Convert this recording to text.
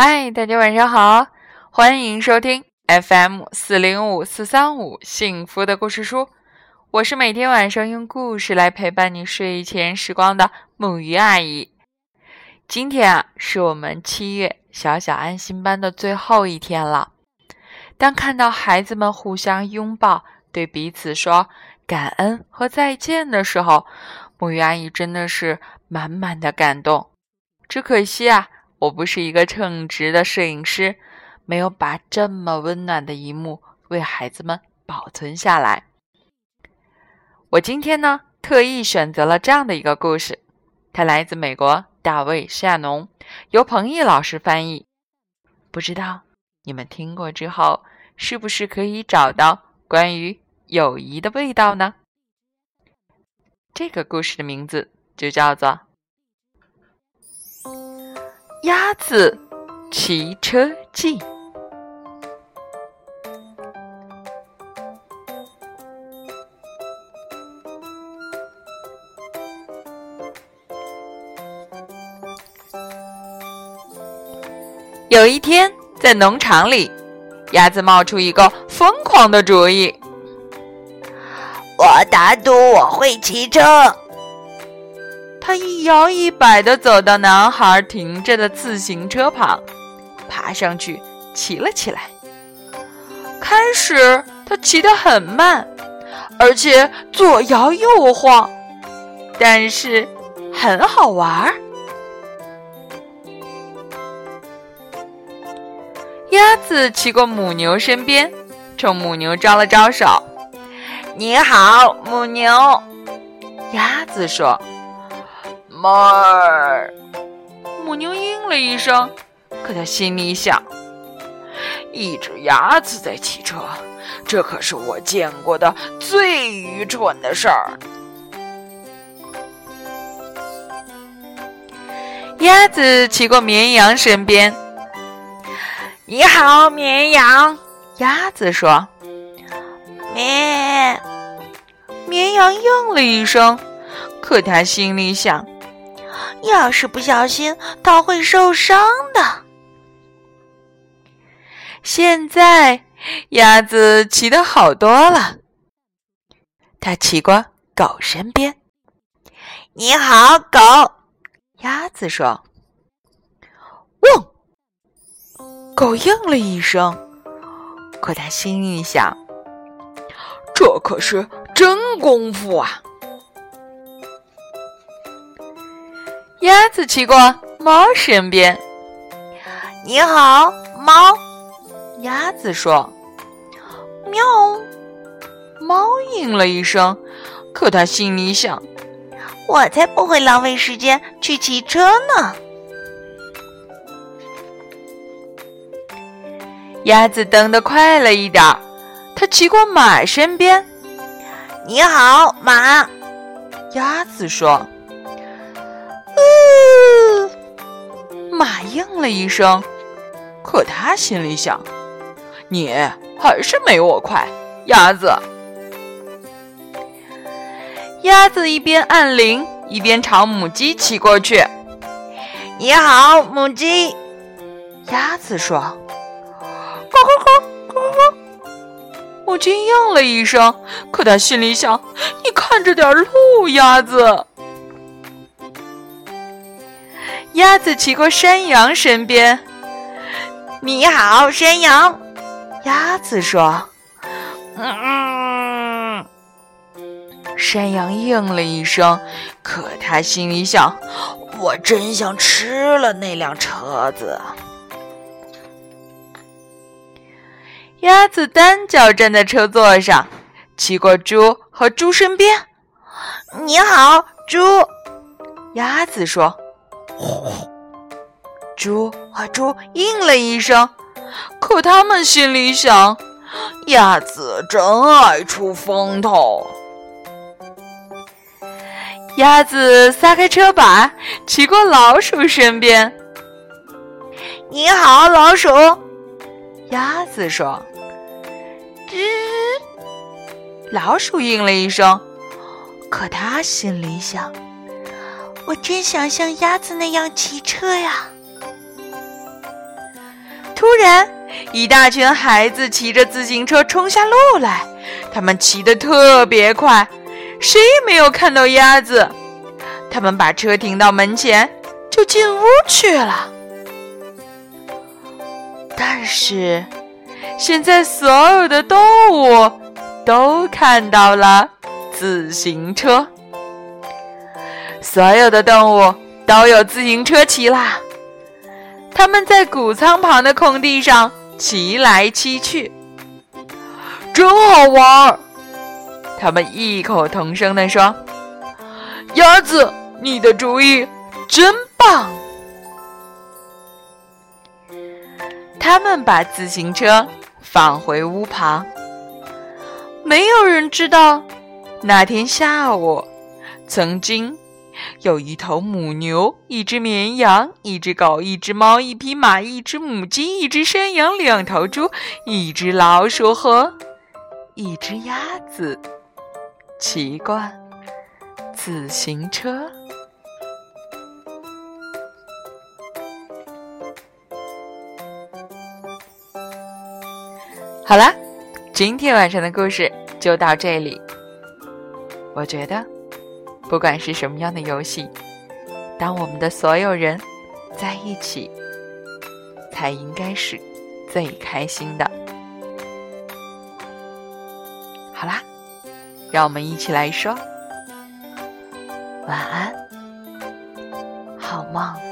嗨，大家晚上好，欢迎收听 FM 四零五四三五幸福的故事书。我是每天晚上用故事来陪伴你睡前时光的木鱼阿姨。今天啊，是我们七月小小安心班的最后一天了。当看到孩子们互相拥抱，对彼此说感恩和再见的时候，木鱼阿姨真的是满满的感动。只可惜啊。我不是一个称职的摄影师，没有把这么温暖的一幕为孩子们保存下来。我今天呢，特意选择了这样的一个故事，它来自美国大卫·夏农，由彭毅老师翻译。不知道你们听过之后，是不是可以找到关于友谊的味道呢？这个故事的名字就叫做。鸭子骑车记。有一天，在农场里，鸭子冒出一个疯狂的主意：“我打赌我会骑车。”他一摇一摆地走到男孩停着的自行车旁，爬上去骑了起来。开始，他骑得很慢，而且左摇右晃，但是很好玩。鸭子骑过母牛身边，冲母牛招了招手：“你好，母牛。”鸭子说。哞儿，母牛应了一声，可他心里想：一只鸭子在骑车，这可是我见过的最愚蠢的事儿。鸭子骑过绵羊身边，你好，绵羊。鸭子说：“咩。”绵羊应了一声，可他心里想。要是不小心，它会受伤的。现在，鸭子骑得好多了。它骑过狗身边。你好，狗。鸭子说：“汪！”狗应了一声，可它心里想：“这可是真功夫啊！”鸭子骑过猫身边，你好，猫。鸭子说：“喵。”猫应了一声，可它心里想：“我才不会浪费时间去骑车呢。”鸭子蹬得快了一点儿，它骑过马身边。你好，马。鸭子说。马应了一声，可他心里想：“你还是没我快，鸭子。”鸭子一边按铃，一边朝母鸡骑过去。“你好，母鸡。”鸭子说。“咕咕咕咕咕。”母鸡应了一声，可他心里想：“你看着点路，鸭子。”鸭子骑过山羊身边，你好，山羊。鸭子说：“嗯。”山羊应了一声，可他心里想：“我真想吃了那辆车子。”鸭子单脚站在车座上，骑过猪和猪身边。你好，猪。鸭子说。呼猪和猪应了一声，可他们心里想：鸭子真爱出风头。鸭子撒开车把，骑过老鼠身边。你好，老鼠。鸭子说：“吱。”老鼠应了一声，可他心里想。我真想像鸭子那样骑车呀！突然，一大群孩子骑着自行车冲下路来，他们骑得特别快，谁也没有看到鸭子。他们把车停到门前，就进屋去了。但是，现在所有的动物都看到了自行车，所有的动物都有自行车骑啦。他们在谷仓旁的空地上骑来骑去，真好玩儿。他们异口同声地说：“鸭子，你的主意真棒！”他们把自行车放回屋旁。没有人知道，那天下午曾经。有一头母牛，一只绵羊，一只狗，一只猫，一匹马，一只母鸡，一只山羊，两头猪，一只老鼠和一只鸭子，奇怪自行车。好啦，今天晚上的故事就到这里。我觉得。不管是什么样的游戏，当我们的所有人在一起，才应该是最开心的。好啦，让我们一起来说晚安，好梦。